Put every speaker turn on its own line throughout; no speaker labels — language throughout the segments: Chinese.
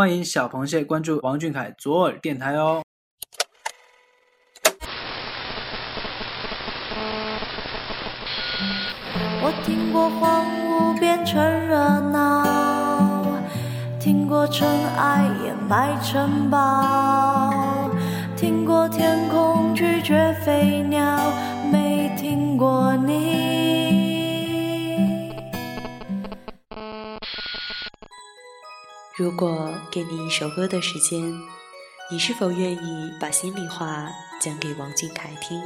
欢迎小螃蟹关注王俊凯左耳电台哦。
我听过荒芜变成热闹，听过尘埃掩埋城堡，听过天空拒绝飞鸟，没听过你。
如果给你一首歌的时间，你是否愿意把心里话讲给王俊凯听？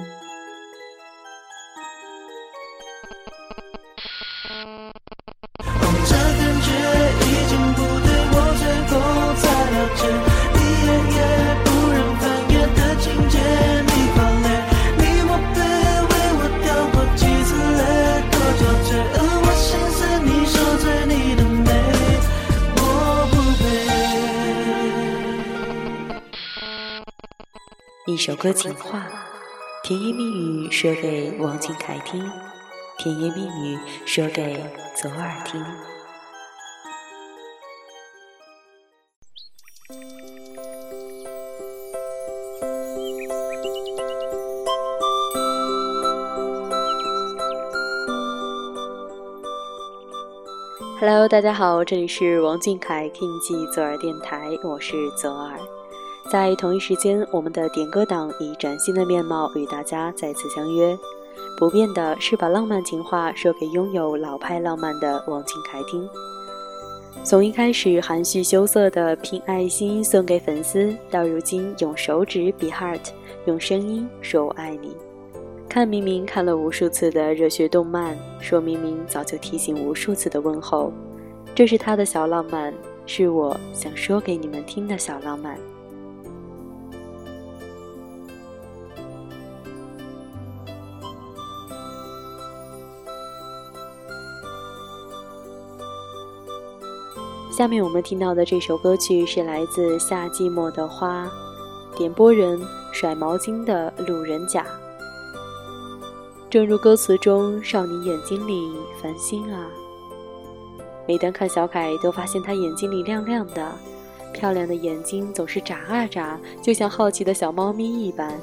一
首歌情话，甜言蜜语说给王俊凯听，甜言蜜语说给左耳听。Hello，大家好，这里是王俊凯 King 记左耳电台，我是左耳。在同一时间，我们的点歌党以崭新的面貌与大家再次相约。不变的是把浪漫情话说给拥有老派浪漫的王俊凯听。从一开始含蓄羞涩的拼爱心送给粉丝，到如今用手指比 heart，用声音说我爱你。看明明看了无数次的热血动漫，说明明早就提醒无数次的问候，这是他的小浪漫，是我想说给你们听的小浪漫。下面我们听到的这首歌曲是来自夏寂寞的花，点播人甩毛巾的路人甲。正如歌词中，少女眼睛里繁星啊。每当看小凯，都发现他眼睛里亮亮的，漂亮的眼睛总是眨啊眨，就像好奇的小猫咪一般。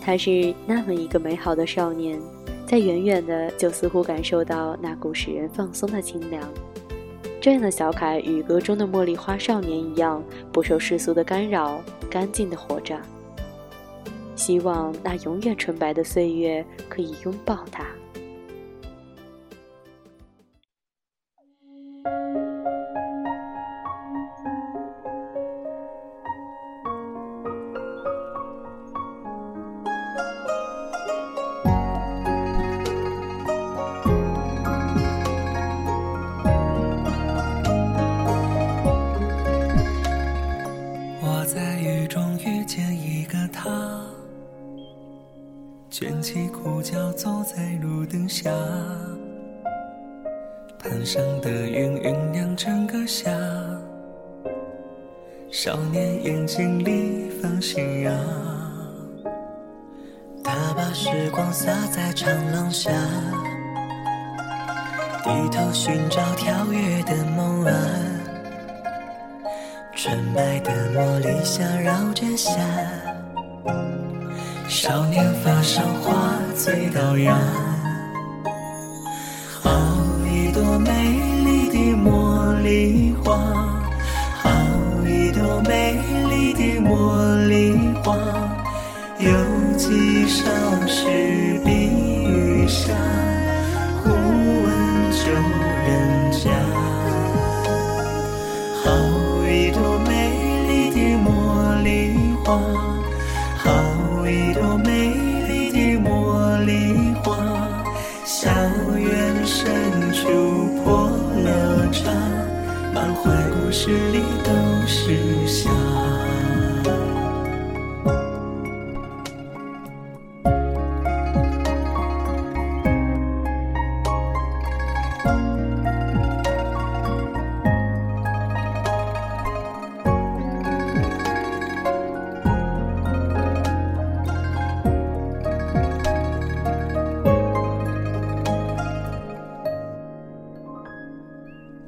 他是那么一个美好的少年，在远远的就似乎感受到那股使人放松的清凉。这样的小凯与歌中的茉莉花少年一样，不受世俗的干扰，干净的活着。希望那永远纯白的岁月可以拥抱他。
卷起裤脚走在路灯下，盘上的云酝酿整个夏。少年眼睛里放信仰，他把时光洒在长廊下，低头寻找跳跃的梦啊。纯白的茉莉香绕着夏，少年发上花最荡漾。好一朵美丽的茉莉花，好一朵美丽的茉莉花，有几少时碧玉纱，忽闻旧人家。怀故事里都是夏。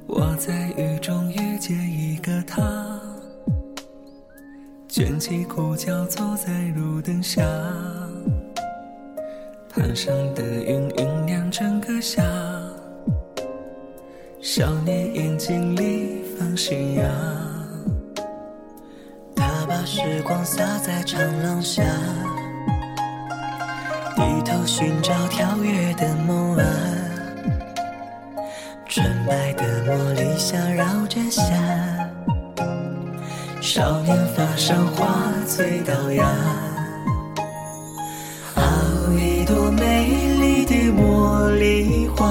我在雨中卷起裤脚坐在路灯下，盘上的云酝酿整个夏。少年眼睛里放信仰，他把时光洒在长廊下，低头寻找跳跃的梦啊。纯白的茉莉香绕着夏，少年发上花醉倒牙。好一朵美丽的茉莉花，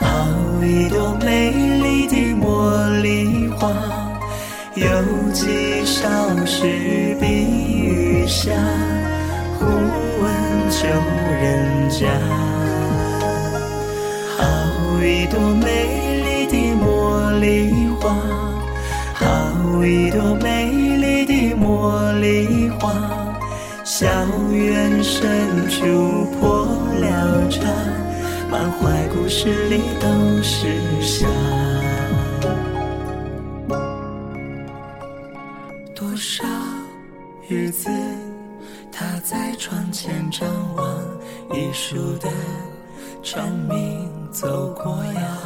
好一朵美丽的茉莉花，有几少时碧玉下，忽闻旧人家。好一朵美丽的茉莉花，一朵美丽的茉莉花，校园深处破了茶，满怀故事里都是夏。多少日子，他在窗前张望一树的。蝉鸣走过呀，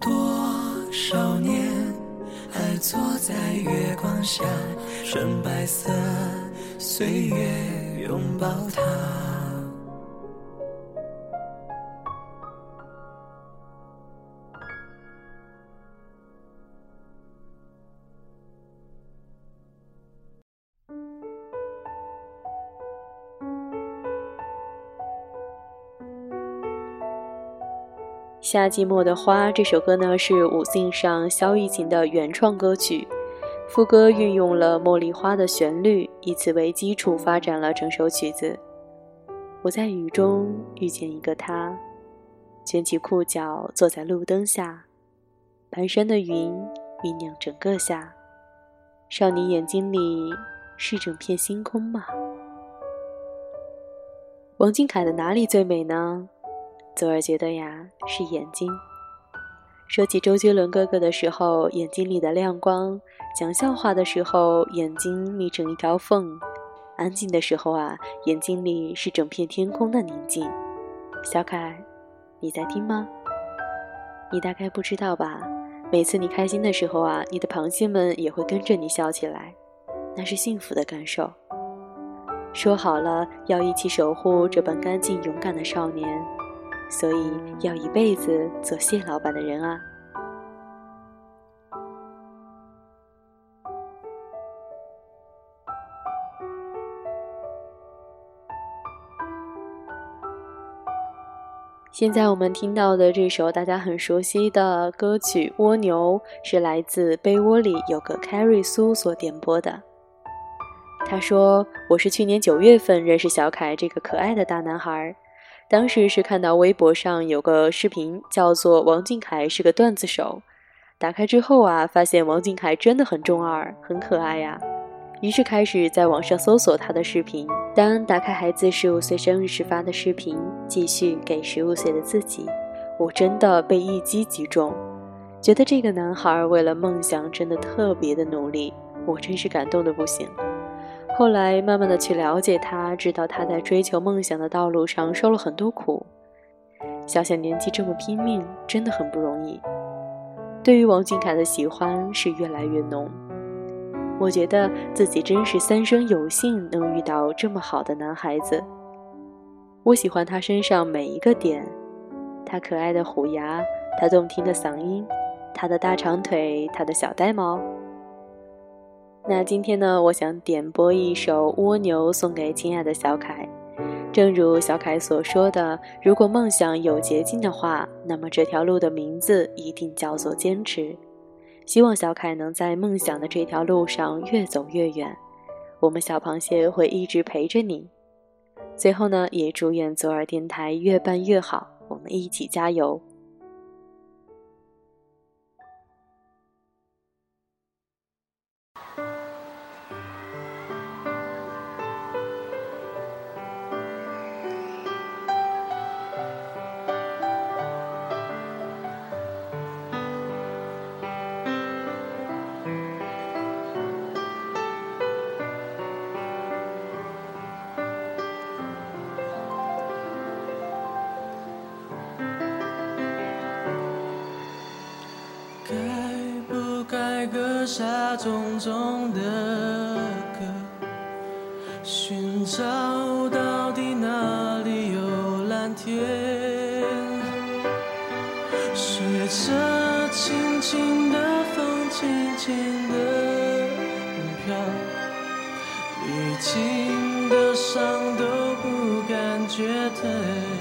多少年坐在月光下，纯白色岁月拥抱他。
夏季末的花这首歌呢，是五信上萧玉琴的原创歌曲，副歌运用了茉莉花的旋律，以此为基础发展了整首曲子。我在雨中遇见一个他，卷起裤脚坐在路灯下，蹒跚的云酝酿整个夏。少年眼睛里是整片星空吗？王俊凯的哪里最美呢？左耳觉得呀，是眼睛。说起周杰伦哥哥的时候，眼睛里的亮光；讲笑话的时候，眼睛眯成一条缝；安静的时候啊，眼睛里是整片天空的宁静。小凯，你在听吗？你大概不知道吧？每次你开心的时候啊，你的螃蟹们也会跟着你笑起来，那是幸福的感受。说好了要一起守护这般干净勇敢的少年。所以要一辈子做谢老板的人啊！现在我们听到的这首大家很熟悉的歌曲《蜗牛》，是来自被窝里有个 Carrie 苏所点播的。他说：“我是去年九月份认识小凯这个可爱的大男孩。”当时是看到微博上有个视频，叫做“王俊凯是个段子手”。打开之后啊，发现王俊凯真的很中二，很可爱呀。于是开始在网上搜索他的视频。当打开孩子十五岁生日时发的视频，继续给十五岁的自己，我真的被一击击中，觉得这个男孩为了梦想真的特别的努力，我真是感动的不行。后来慢慢的去了解他，知道他在追求梦想的道路上受了很多苦，小小年纪这么拼命，真的很不容易。对于王俊凯的喜欢是越来越浓，我觉得自己真是三生有幸能遇到这么好的男孩子。我喜欢他身上每一个点，他可爱的虎牙，他动听的嗓音，他的大长腿，他的小呆毛。那今天呢，我想点播一首《蜗牛》送给亲爱的小凯。正如小凯所说的，如果梦想有捷径的话，那么这条路的名字一定叫做坚持。希望小凯能在梦想的这条路上越走越远。我们小螃蟹会一直陪着你。最后呢，也祝愿左耳电台越办越好，我们一起加油。
就该割下重重的壳，寻找到底哪里有蓝天，随着轻轻的风，轻轻的飘，历经的伤都不感觉疼。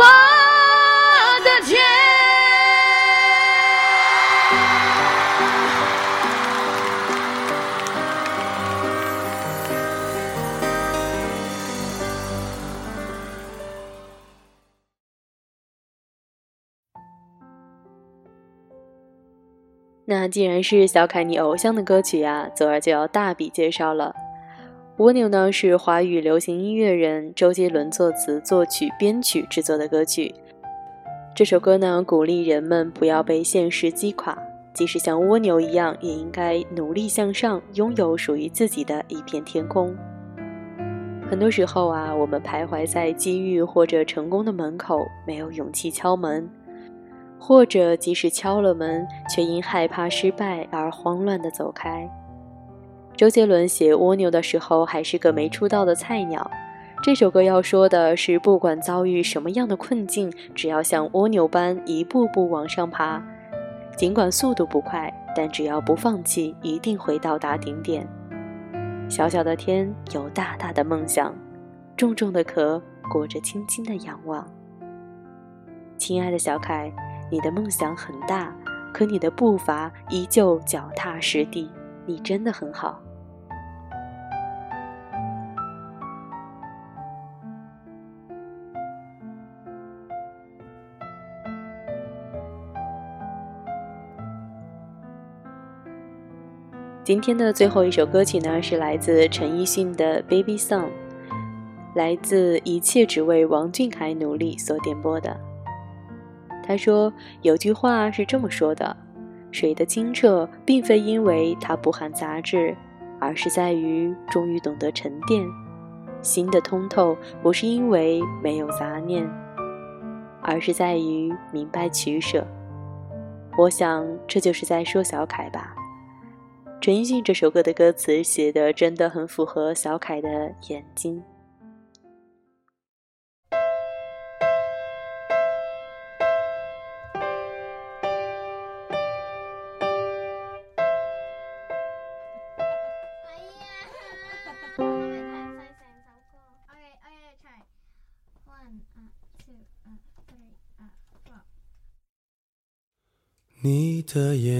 我的天。
那既然是小凯你偶像的歌曲啊，左儿就要大笔介绍了。蜗牛呢是华语流行音乐人周杰伦作词、作曲、编曲制作的歌曲。这首歌呢鼓励人们不要被现实击垮，即使像蜗牛一样，也应该努力向上，拥有属于自己的一片天空。很多时候啊，我们徘徊在机遇或者成功的门口，没有勇气敲门。或者即使敲了门，却因害怕失败而慌乱地走开。周杰伦写《蜗牛》的时候还是个没出道的菜鸟。这首歌要说的是，不管遭遇什么样的困境，只要像蜗牛般一步步往上爬，尽管速度不快，但只要不放弃，一定会到达顶点。小小的天有大大的梦想，重重的壳裹着轻轻的仰望。亲爱的小凯。你的梦想很大，可你的步伐依旧脚踏实地，你真的很好。今天的最后一首歌曲呢，是来自陈奕迅的《Baby Song》，来自一切只为王俊凯努力所点播的。他说：“有句话是这么说的，水的清澈并非因为它不含杂质，而是在于终于懂得沉淀；心的通透不是因为没有杂念，而是在于明白取舍。”我想这就是在说小凯吧。陈奕迅这首歌的歌词写的真的很符合小凯的眼睛。
你的眼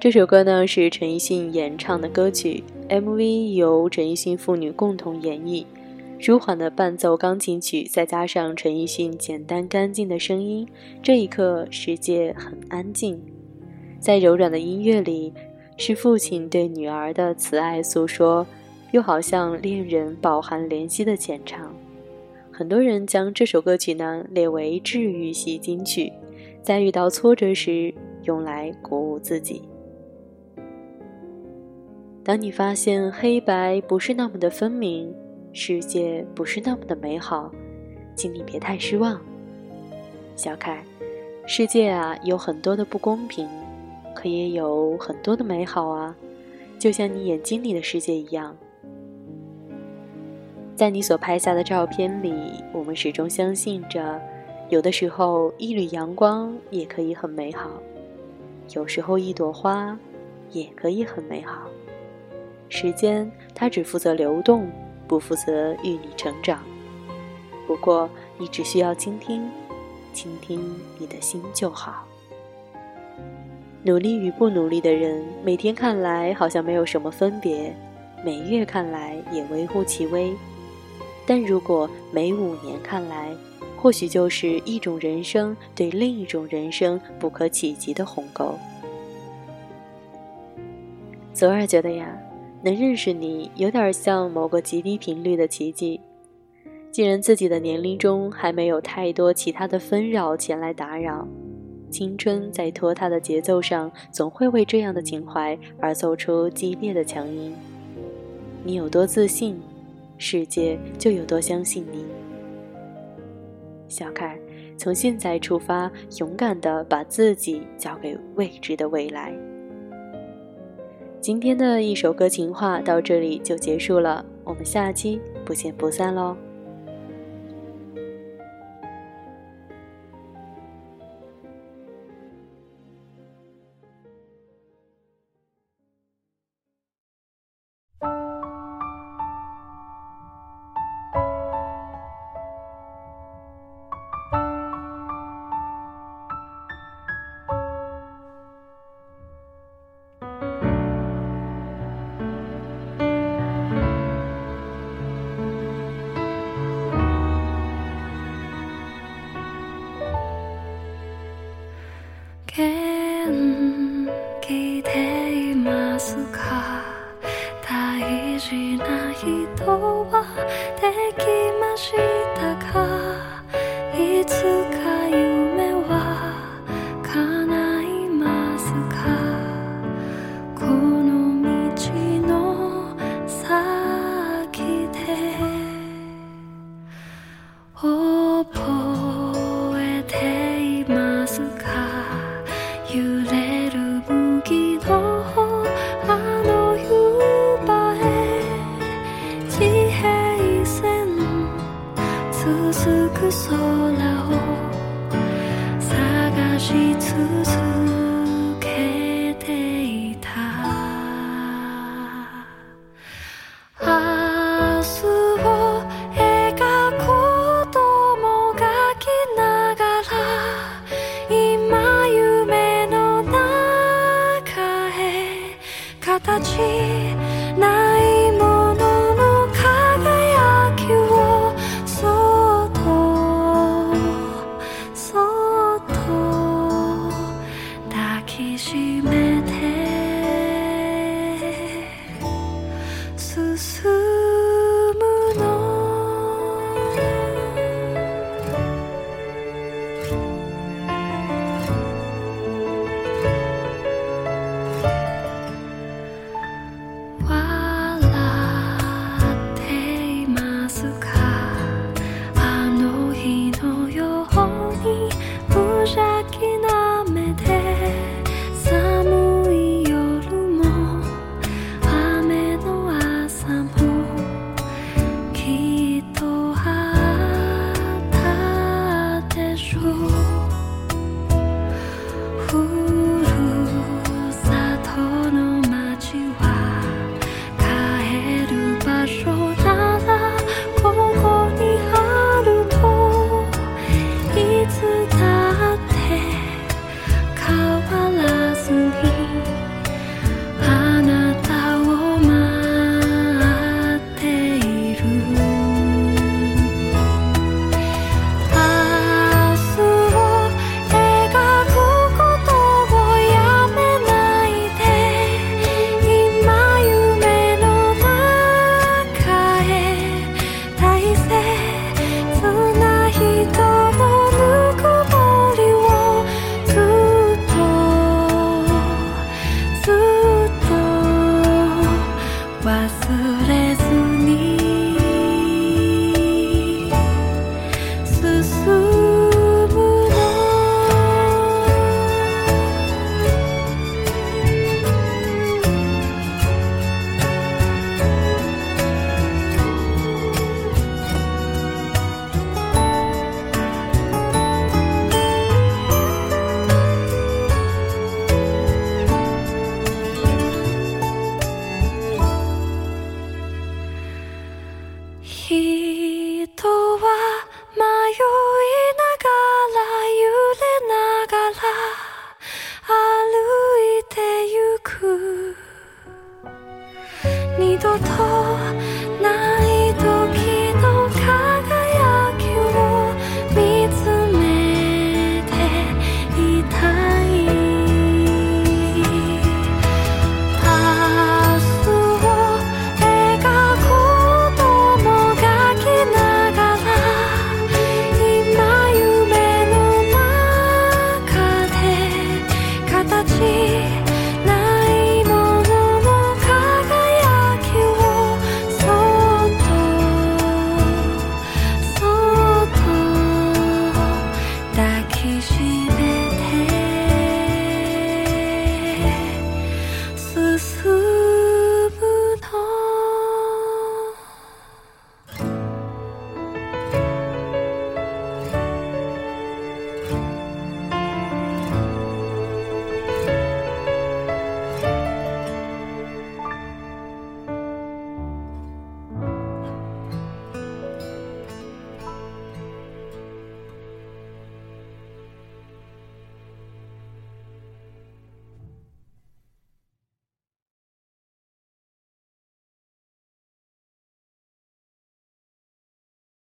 这首歌呢是陈奕迅演唱的歌曲，MV 由陈奕迅父女共同演绎，舒缓的伴奏钢琴曲，再加上陈奕迅简单干净的声音，这一刻世界很安静。在柔软的音乐里，是父亲对女儿的慈爱诉说，又好像恋人饱含怜惜的浅唱。很多人将这首歌曲呢列为治愈系金曲，在遇到挫折时用来鼓舞自己。当你发现黑白不是那么的分明，世界不是那么的美好，请你别太失望。小凯，世界啊有很多的不公平，可也有很多的美好啊，就像你眼睛里的世界一样。在你所拍下的照片里，我们始终相信着，有的时候一缕阳光也可以很美好，有时候一朵花也可以很美好。时间，它只负责流动，不负责与你成长。不过，你只需要倾听，倾听你的心就好。努力与不努力的人，每天看来好像没有什么分别，每月看来也微乎其微。但如果每五年看来，或许就是一种人生对另一种人生不可企及的鸿沟。左耳觉得呀。能认识你有点像某个极低频率的奇迹。既然自己的年龄中还没有太多其他的纷扰前来打扰青春在拖沓的节奏上总会为这样的情怀而奏出激烈的强音。你有多自信世界就有多相信你。小凯从现在出发勇敢的把自己交给未知的未来。今天的一首歌情话到这里就结束了我们下期不见不散喽
ていますか？大事な人はできましたか？いつ